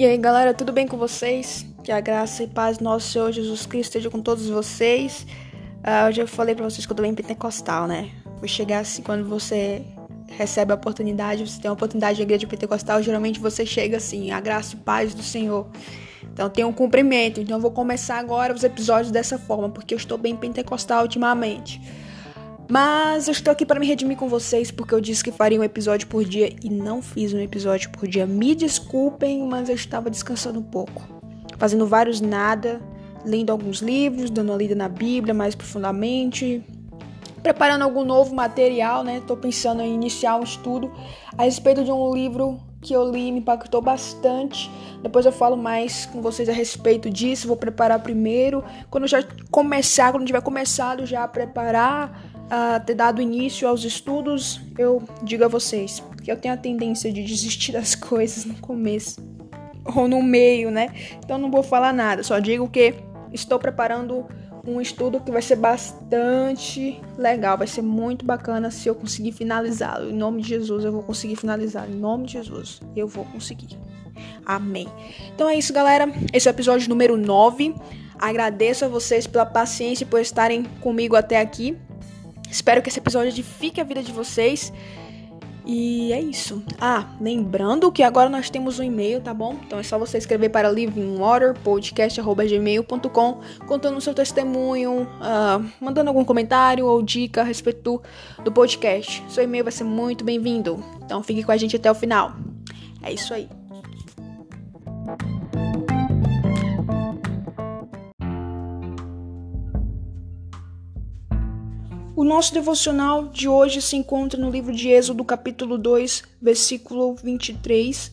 E aí, galera, tudo bem com vocês? Que a graça e paz do nosso Senhor Jesus Cristo esteja com todos vocês. Uh, eu já falei pra vocês que eu tô bem pentecostal, né? Vou chegar assim, quando você recebe a oportunidade, você tem a oportunidade de igreja pentecostal, geralmente você chega assim, a graça e paz do Senhor. Então tem um cumprimento. Então eu vou começar agora os episódios dessa forma, porque eu estou bem pentecostal ultimamente. Mas eu estou aqui para me redimir com vocês porque eu disse que faria um episódio por dia e não fiz um episódio por dia. Me desculpem, mas eu estava descansando um pouco, fazendo vários nada, lendo alguns livros, dando uma lida na Bíblia mais profundamente, preparando algum novo material, né? Tô pensando em iniciar um estudo a respeito de um livro que eu li me impactou bastante. Depois eu falo mais com vocês a respeito disso. Vou preparar primeiro. Quando já começar, quando tiver começado já a preparar uh, ter dado início aos estudos, eu digo a vocês que eu tenho a tendência de desistir das coisas no começo ou no meio, né? Então não vou falar nada, só digo que estou preparando um estudo que vai ser bastante legal, vai ser muito bacana se eu conseguir finalizá-lo. Em nome de Jesus, eu vou conseguir finalizar. Em nome de Jesus, eu vou conseguir. Amém. Então é isso, galera. Esse é o episódio número 9. Agradeço a vocês pela paciência e por estarem comigo até aqui. Espero que esse episódio edifique a vida de vocês. E é isso. Ah, lembrando que agora nós temos um e-mail, tá bom? Então é só você escrever para livingwaterpodcast.gmail.com contando o seu testemunho, uh, mandando algum comentário ou dica a respeito do podcast. Seu e-mail vai ser muito bem-vindo. Então fique com a gente até o final. É isso aí. O nosso devocional de hoje se encontra no livro de Êxodo, capítulo 2, versículo 23,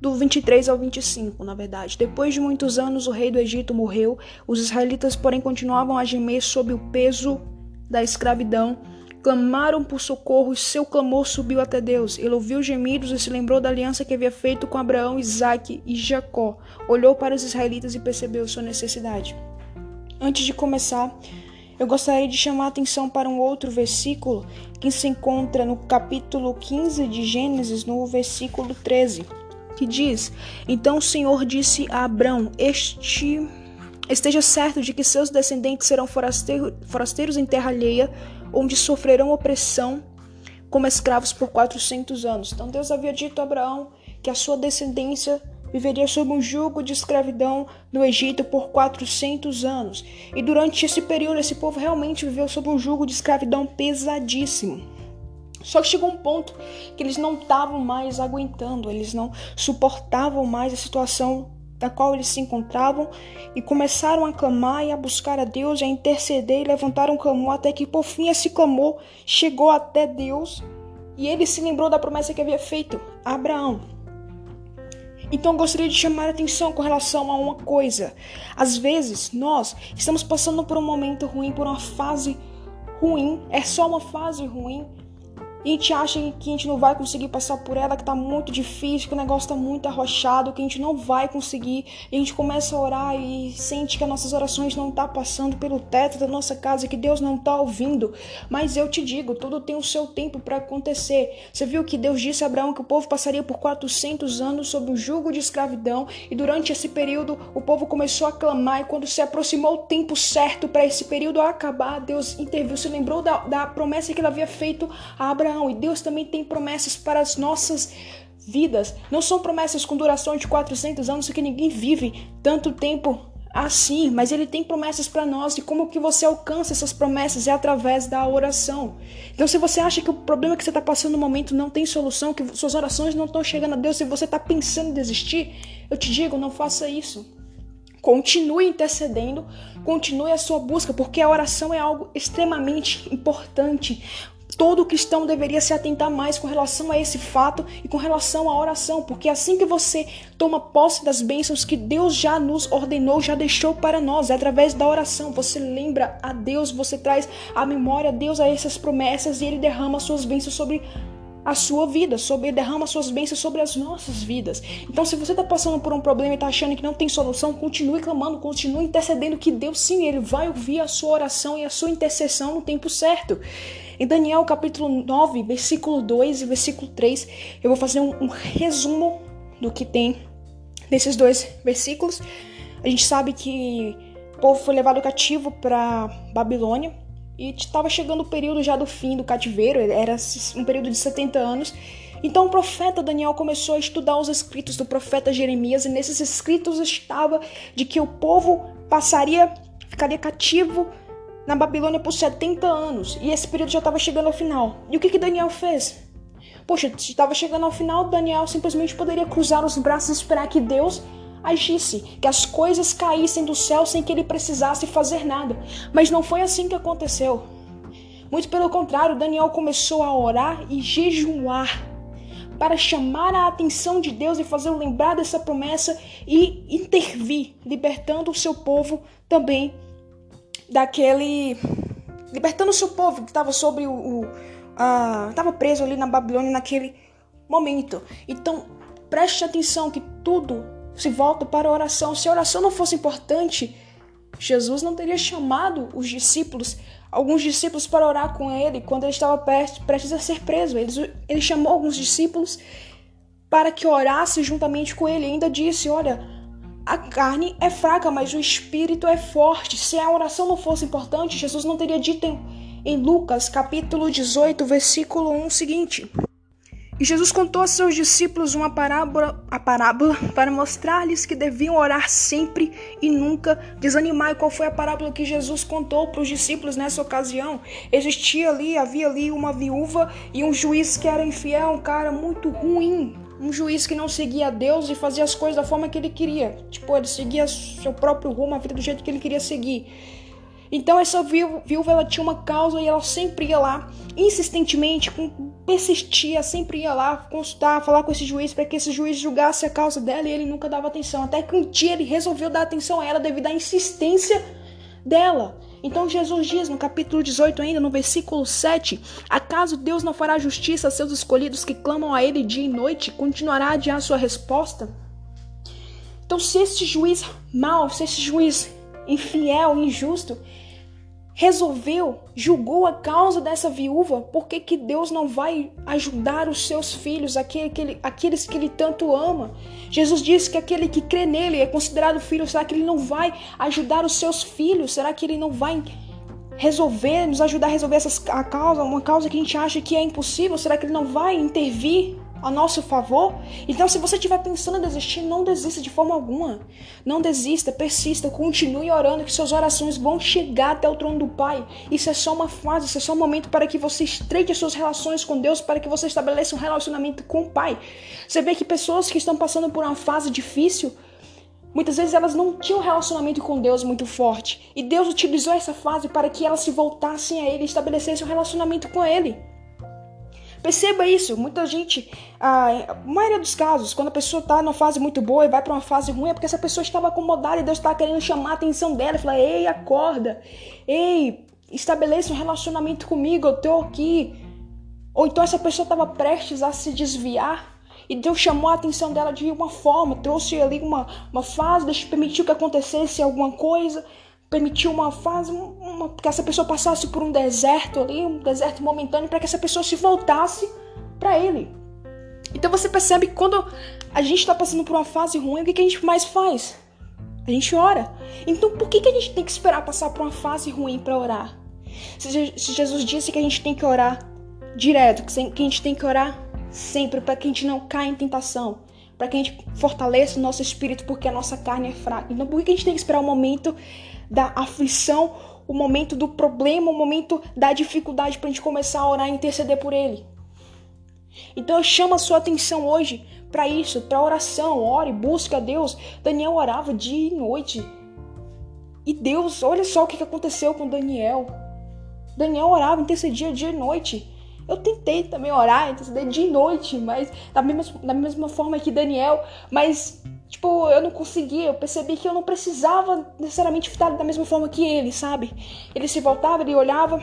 do 23 ao 25, na verdade. Depois de muitos anos, o rei do Egito morreu, os israelitas, porém, continuavam a gemer sob o peso da escravidão. Clamaram por socorro e seu clamor subiu até Deus. Ele ouviu os gemidos e se lembrou da aliança que havia feito com Abraão, Isaque e Jacó. Olhou para os israelitas e percebeu sua necessidade. Antes de começar, eu gostaria de chamar a atenção para um outro versículo que se encontra no capítulo 15 de Gênesis, no versículo 13, que diz: Então o Senhor disse a Abrão: Este esteja certo de que seus descendentes serão forasteiros em terra alheia, onde sofrerão opressão como escravos por 400 anos. Então Deus havia dito a Abraão que a sua descendência viveria sob um jugo de escravidão no Egito por 400 anos. E durante esse período, esse povo realmente viveu sob um jugo de escravidão pesadíssimo. Só que chegou um ponto que eles não estavam mais aguentando, eles não suportavam mais a situação da qual eles se encontravam e começaram a clamar e a buscar a Deus, a interceder e levantaram um clamor até que por fim esse clamor chegou até Deus e ele se lembrou da promessa que havia feito a Abraão. Então gostaria de chamar a atenção com relação a uma coisa. Às vezes nós estamos passando por um momento ruim, por uma fase ruim, é só uma fase ruim, e a gente acha que a gente não vai conseguir passar por ela, que tá muito difícil, que o negócio tá muito arrochado, que a gente não vai conseguir. E a gente começa a orar e sente que as nossas orações não tá passando pelo teto da nossa casa, que Deus não tá ouvindo. Mas eu te digo, tudo tem o seu tempo para acontecer. Você viu que Deus disse a Abraão que o povo passaria por 400 anos sob o jugo de escravidão, e durante esse período o povo começou a clamar, e quando se aproximou o tempo certo para esse período acabar, Deus interviu, se lembrou da, da promessa que ele havia feito a Abraão e Deus também tem promessas para as nossas vidas. Não são promessas com duração de 400 anos, porque ninguém vive tanto tempo assim, mas ele tem promessas para nós e como que você alcança essas promessas é através da oração. Então, se você acha que o problema que você está passando no momento não tem solução, que suas orações não estão chegando a Deus, se você está pensando em desistir, eu te digo, não faça isso. Continue intercedendo, continue a sua busca, porque a oração é algo extremamente importante todo cristão deveria se atentar mais com relação a esse fato e com relação à oração, porque assim que você toma posse das bênçãos que Deus já nos ordenou, já deixou para nós, é através da oração, você lembra a Deus, você traz a memória a Deus a essas promessas e ele derrama suas bênçãos sobre a sua vida, sobre derrama suas bênçãos sobre as nossas vidas. Então, se você está passando por um problema e está achando que não tem solução, continue clamando, continue intercedendo que Deus sim, ele vai ouvir a sua oração e a sua intercessão no tempo certo. Em Daniel capítulo 9, versículo 2 e versículo 3, eu vou fazer um, um resumo do que tem nesses dois versículos. A gente sabe que o povo foi levado cativo para Babilônia e estava chegando o período já do fim do cativeiro, era um período de 70 anos. Então o profeta Daniel começou a estudar os escritos do profeta Jeremias e nesses escritos estava de que o povo passaria, ficaria cativo na Babilônia por 70 anos e esse período já estava chegando ao final. E o que, que Daniel fez? Poxa, estava chegando ao final, Daniel simplesmente poderia cruzar os braços e esperar que Deus agisse, que as coisas caíssem do céu sem que ele precisasse fazer nada. Mas não foi assim que aconteceu. Muito pelo contrário, Daniel começou a orar e jejuar para chamar a atenção de Deus e fazê-lo lembrar dessa promessa e intervir, libertando o seu povo também daquele. libertando o seu povo que estava sobre o. o estava preso ali na Babilônia naquele momento. Então, preste atenção que tudo se volta para a oração. Se a oração não fosse importante, Jesus não teria chamado os discípulos, alguns discípulos, para orar com ele quando ele estava prestes a ser preso. Ele, ele chamou alguns discípulos para que orasse juntamente com ele. E ainda disse: Olha, a carne é fraca, mas o espírito é forte. Se a oração não fosse importante, Jesus não teria dito em, em Lucas, capítulo 18, versículo 1 seguinte. E Jesus contou a seus discípulos uma parábola, a parábola para mostrar-lhes que deviam orar sempre e nunca desanimar. E qual foi a parábola que Jesus contou para os discípulos nessa ocasião? Existia ali, havia ali uma viúva e um juiz que era infiel, um cara muito ruim, um juiz que não seguia Deus e fazia as coisas da forma que ele queria. Tipo, ele seguia seu próprio rumo, a vida do jeito que ele queria seguir. Então essa viúva ela tinha uma causa e ela sempre ia lá, insistentemente, persistia, sempre ia lá consultar, falar com esse juiz para que esse juiz julgasse a causa dela e ele nunca dava atenção. Até que um dia ele resolveu dar atenção a ela devido à insistência dela. Então Jesus diz no capítulo 18 ainda, no versículo 7, acaso Deus não fará justiça a seus escolhidos que clamam a ele dia e noite, continuará a adiar sua resposta? Então se esse juiz mau, se esse juiz infiel, injusto, resolveu, julgou a causa dessa viúva, por que, que Deus não vai ajudar os seus filhos, aquele, aquele, aqueles que ele tanto ama? Jesus disse que aquele que crê nele é considerado filho, será que ele não vai ajudar os seus filhos? Será que ele não vai resolver, nos ajudar a resolver essa a causa, uma causa que a gente acha que é impossível? Será que ele não vai intervir a nosso favor. Então, se você estiver pensando em desistir, não desista de forma alguma. Não desista, persista, continue orando, que suas orações vão chegar até o trono do Pai. Isso é só uma fase, isso é só um momento para que você estreite as suas relações com Deus, para que você estabeleça um relacionamento com o Pai. Você vê que pessoas que estão passando por uma fase difícil, Muitas vezes elas não tinham um relacionamento com Deus muito forte. E Deus utilizou essa fase para que elas se voltassem a Ele e estabelecessem um relacionamento com Ele. Perceba isso, muita gente, a maioria dos casos, quando a pessoa está numa fase muito boa e vai para uma fase ruim, é porque essa pessoa estava acomodada e Deus está querendo chamar a atenção dela falar: ei, acorda, ei, estabeleça um relacionamento comigo, eu estou aqui. Ou então essa pessoa estava prestes a se desviar e Deus chamou a atenção dela de uma forma, trouxe ali uma, uma fase, permitiu que acontecesse alguma coisa permitiu uma fase, uma, que essa pessoa passasse por um deserto ali, um deserto momentâneo, para que essa pessoa se voltasse para ele. Então você percebe que quando a gente está passando por uma fase ruim, o que, que a gente mais faz? A gente ora. Então por que, que a gente tem que esperar passar por uma fase ruim para orar? Se, se Jesus disse que a gente tem que orar direto, que a gente tem que orar sempre para que a gente não caia em tentação, para que a gente fortaleça o nosso espírito, porque a nossa carne é fraca. Então por que a gente tem que esperar o momento da aflição, o momento do problema, o momento da dificuldade para a gente começar a orar e interceder por ele. Então eu chamo a sua atenção hoje para isso, para oração, ore, busque a Deus. Daniel orava dia e noite. E Deus, olha só o que aconteceu com Daniel. Daniel orava, intercedia dia e noite. Eu tentei também orar, interceder dia e noite, mas da mesma, da mesma forma que Daniel, mas Tipo, eu não conseguia, eu percebi que eu não precisava necessariamente estar da mesma forma que ele, sabe? Ele se voltava, ele olhava,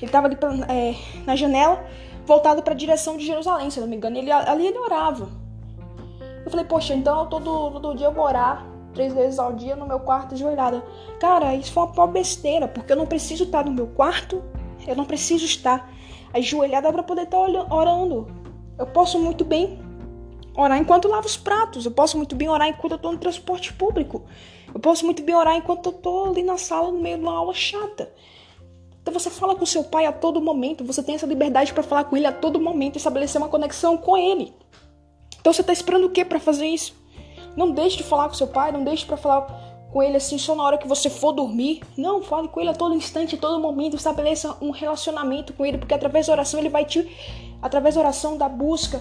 ele tava ali pra, é, na janela, voltado para a direção de Jerusalém, se não me engano. Ele, ali ele orava. Eu falei, poxa, então todo, todo dia eu vou orar três vezes ao dia no meu quarto ajoelhada. Cara, isso foi uma besteira, porque eu não preciso estar no meu quarto, eu não preciso estar ajoelhada para poder estar orando. Eu posso muito bem orar enquanto lavo os pratos. Eu posso muito bem orar enquanto eu tô no transporte público. Eu posso muito bem orar enquanto eu tô ali na sala no meio de uma aula chata. Então você fala com seu pai a todo momento, você tem essa liberdade para falar com ele a todo momento, estabelecer uma conexão com ele. Então você tá esperando o que para fazer isso? Não deixe de falar com seu pai, não deixe para falar com ele assim só na hora que você for dormir. Não, fale com ele a todo instante, a todo momento, estabeleça um relacionamento com ele, porque através da oração ele vai te através da oração da busca,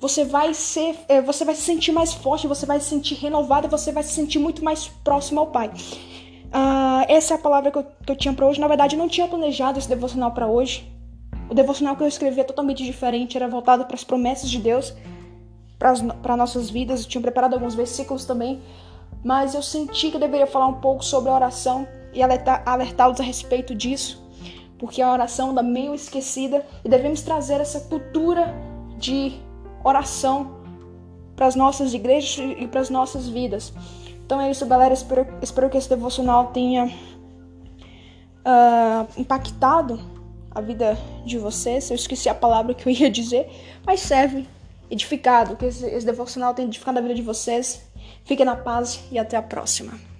você vai ser, é, você vai se sentir mais forte, você vai se sentir renovado, você vai se sentir muito mais próximo ao Pai. Uh, essa é a palavra que eu, que eu tinha para hoje. Na verdade, eu não tinha planejado esse devocional para hoje. O devocional que eu escrevi é totalmente diferente, era voltado para as promessas de Deus, para nossas vidas. Eu tinha preparado alguns versículos também, mas eu senti que eu deveria falar um pouco sobre a oração e alertá-los a respeito disso, porque a oração anda meio esquecida e devemos trazer essa cultura de oração para as nossas igrejas e para as nossas vidas. Então é isso, galera. Espero, espero que esse devocional tenha uh, impactado a vida de vocês. Eu esqueci a palavra que eu ia dizer, mas serve edificado. Que esse, esse devocional tenha edificado a vida de vocês. Fiquem na paz e até a próxima.